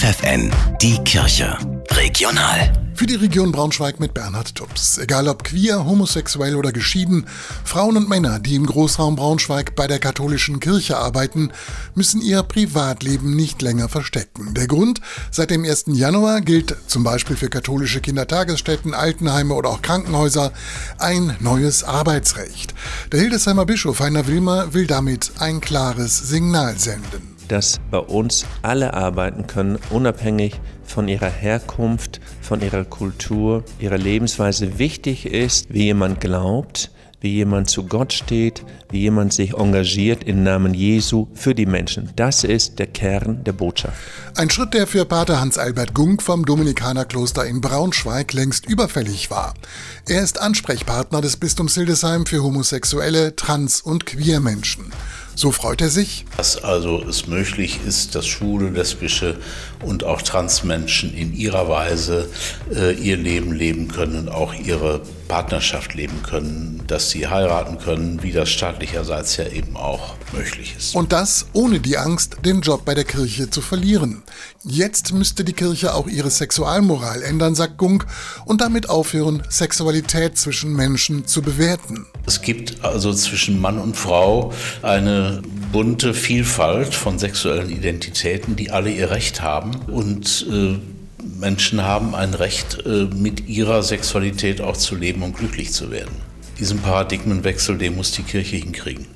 FFN, die Kirche. Regional. Für die Region Braunschweig mit Bernhard Tubbs. Egal ob queer, homosexuell oder geschieden, Frauen und Männer, die im Großraum Braunschweig bei der katholischen Kirche arbeiten, müssen ihr Privatleben nicht länger verstecken. Der Grund, seit dem 1. Januar gilt zum Beispiel für katholische Kindertagesstätten, Altenheime oder auch Krankenhäuser ein neues Arbeitsrecht. Der Hildesheimer Bischof Heiner Wilmer will damit ein klares Signal senden dass bei uns alle arbeiten können, unabhängig von ihrer Herkunft, von ihrer Kultur, ihrer Lebensweise. Wichtig ist, wie jemand glaubt, wie jemand zu Gott steht, wie jemand sich engagiert im Namen Jesu für die Menschen. Das ist der Kern der Botschaft. Ein Schritt, der für Pater Hans-Albert Gunk vom Dominikanerkloster in Braunschweig längst überfällig war. Er ist Ansprechpartner des Bistums Hildesheim für homosexuelle, trans- und queer Menschen. So freut er sich. Dass also es möglich ist, dass schwule, lesbische und auch Transmenschen in ihrer Weise äh, ihr Leben leben können, auch ihre Partnerschaft leben können, dass sie heiraten können, wie das staatlicherseits ja eben auch möglich ist. Und das ohne die Angst, den Job bei der Kirche zu verlieren. Jetzt müsste die Kirche auch ihre Sexualmoral ändern, sagt Gunk, und damit aufhören, Sexualität zwischen Menschen zu bewerten. Es gibt also zwischen Mann und Frau eine bunte Vielfalt von sexuellen Identitäten, die alle ihr Recht haben und äh, Menschen haben ein Recht, äh, mit ihrer Sexualität auch zu leben und glücklich zu werden. Diesen Paradigmenwechsel, den muss die Kirche hinkriegen.